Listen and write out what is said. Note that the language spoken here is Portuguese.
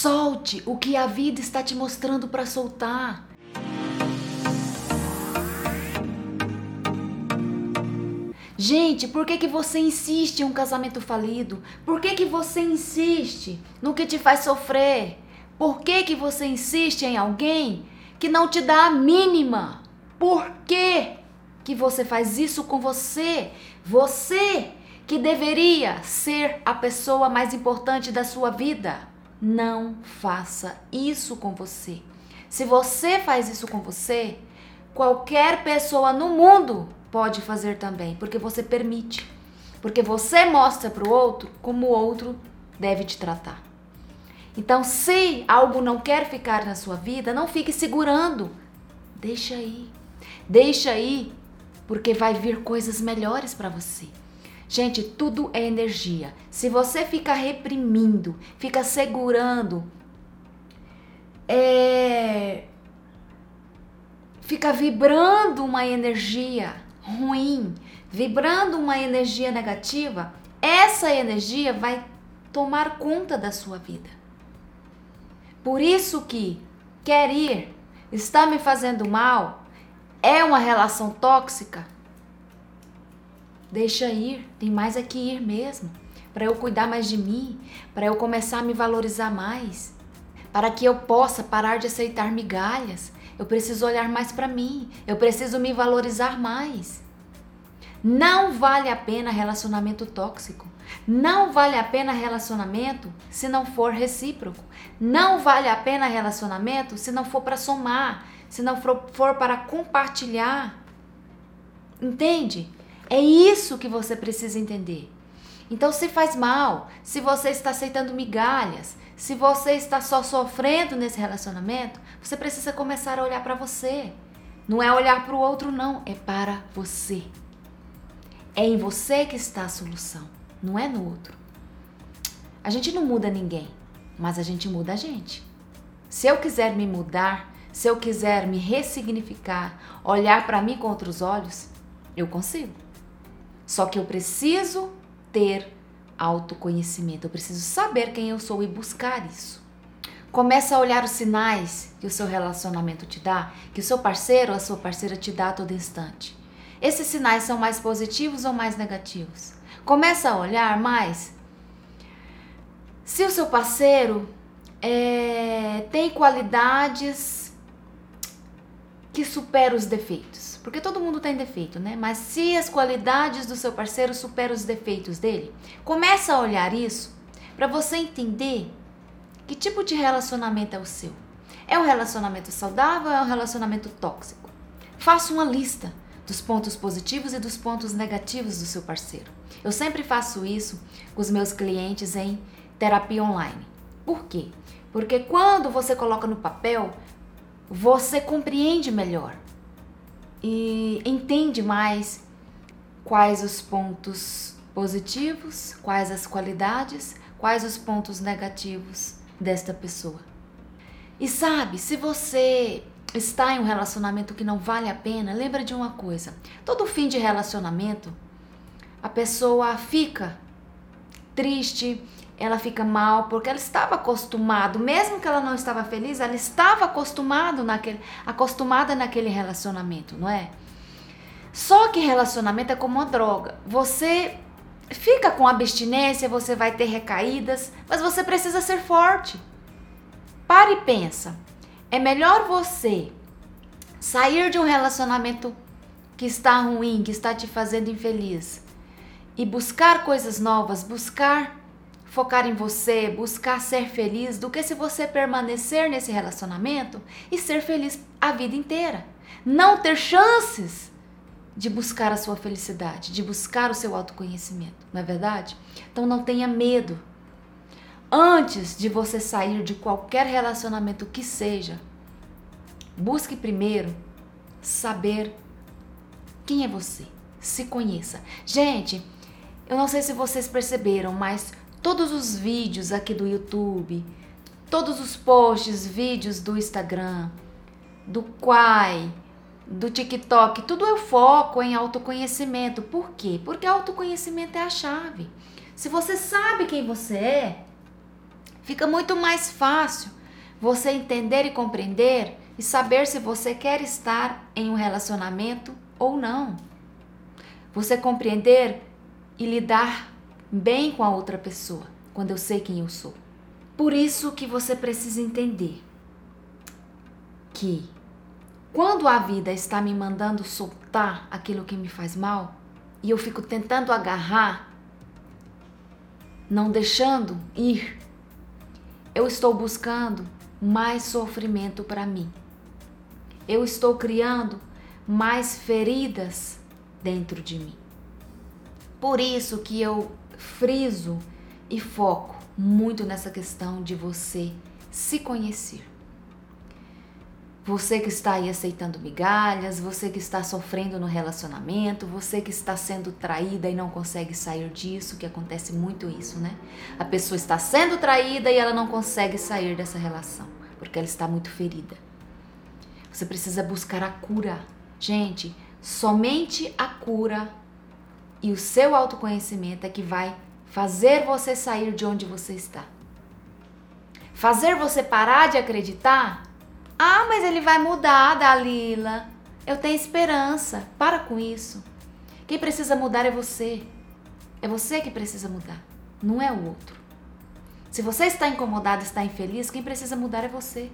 Solte o que a vida está te mostrando para soltar. Gente, por que, que você insiste em um casamento falido? Por que, que você insiste no que te faz sofrer? Por que, que você insiste em alguém que não te dá a mínima? Por que, que você faz isso com você? Você que deveria ser a pessoa mais importante da sua vida. Não faça isso com você. Se você faz isso com você, qualquer pessoa no mundo pode fazer também, porque você permite. Porque você mostra para o outro como o outro deve te tratar. Então, se algo não quer ficar na sua vida, não fique segurando. Deixa aí. Deixa aí, porque vai vir coisas melhores para você. Gente, tudo é energia. Se você fica reprimindo, fica segurando, é, fica vibrando uma energia ruim, vibrando uma energia negativa, essa energia vai tomar conta da sua vida. Por isso que quer ir, está me fazendo mal, é uma relação tóxica, Deixa ir, tem mais é que ir mesmo. Para eu cuidar mais de mim, para eu começar a me valorizar mais, para que eu possa parar de aceitar migalhas. Eu preciso olhar mais para mim, eu preciso me valorizar mais. Não vale a pena relacionamento tóxico. Não vale a pena relacionamento se não for recíproco. Não vale a pena relacionamento se não for para somar, se não for, for para compartilhar. Entende? É isso que você precisa entender. Então, se faz mal, se você está aceitando migalhas, se você está só sofrendo nesse relacionamento, você precisa começar a olhar para você. Não é olhar para o outro, não, é para você. É em você que está a solução, não é no outro. A gente não muda ninguém, mas a gente muda a gente. Se eu quiser me mudar, se eu quiser me ressignificar, olhar para mim com outros olhos, eu consigo. Só que eu preciso ter autoconhecimento, eu preciso saber quem eu sou e buscar isso. Começa a olhar os sinais que o seu relacionamento te dá, que o seu parceiro ou a sua parceira te dá a todo instante. Esses sinais são mais positivos ou mais negativos? Começa a olhar mais se o seu parceiro é, tem qualidades que superam os defeitos. Porque todo mundo tem defeito, né? Mas se as qualidades do seu parceiro superam os defeitos dele, começa a olhar isso para você entender que tipo de relacionamento é o seu. É um relacionamento saudável ou é um relacionamento tóxico? Faça uma lista dos pontos positivos e dos pontos negativos do seu parceiro. Eu sempre faço isso com os meus clientes em terapia online. Por quê? Porque quando você coloca no papel, você compreende melhor e entende mais quais os pontos positivos, quais as qualidades, quais os pontos negativos desta pessoa. E sabe, se você está em um relacionamento que não vale a pena, lembra de uma coisa: todo fim de relacionamento, a pessoa fica triste, ela fica mal porque ela estava acostumado, mesmo que ela não estava feliz, ela estava acostumado naquele, acostumada naquele relacionamento, não é? Só que relacionamento é como uma droga. Você fica com abstinência, você vai ter recaídas, mas você precisa ser forte. Pare e pensa. É melhor você sair de um relacionamento que está ruim, que está te fazendo infeliz e buscar coisas novas, buscar focar em você, buscar ser feliz, do que se você permanecer nesse relacionamento e ser feliz a vida inteira. Não ter chances de buscar a sua felicidade, de buscar o seu autoconhecimento, não é verdade? Então não tenha medo. Antes de você sair de qualquer relacionamento que seja, busque primeiro saber quem é você. Se conheça. Gente, eu não sei se vocês perceberam, mas todos os vídeos aqui do YouTube, todos os posts, vídeos do Instagram, do Quai, do TikTok, tudo eu foco em autoconhecimento. Por quê? Porque autoconhecimento é a chave. Se você sabe quem você é, Fica muito mais fácil você entender e compreender e saber se você quer estar em um relacionamento ou não. Você compreender e lidar bem com a outra pessoa, quando eu sei quem eu sou. Por isso que você precisa entender que quando a vida está me mandando soltar aquilo que me faz mal e eu fico tentando agarrar, não deixando ir, eu estou buscando mais sofrimento para mim. Eu estou criando mais feridas dentro de mim. Por isso que eu friso e foco muito nessa questão de você se conhecer. Você que está aí aceitando migalhas, você que está sofrendo no relacionamento, você que está sendo traída e não consegue sair disso, que acontece muito isso, né? A pessoa está sendo traída e ela não consegue sair dessa relação, porque ela está muito ferida. Você precisa buscar a cura. Gente, somente a cura e o seu autoconhecimento é que vai fazer você sair de onde você está. Fazer você parar de acreditar? Ah, mas ele vai mudar, Dalila. Eu tenho esperança. Para com isso. Quem precisa mudar é você. É você que precisa mudar, não é o outro. Se você está incomodado, está infeliz, quem precisa mudar é você.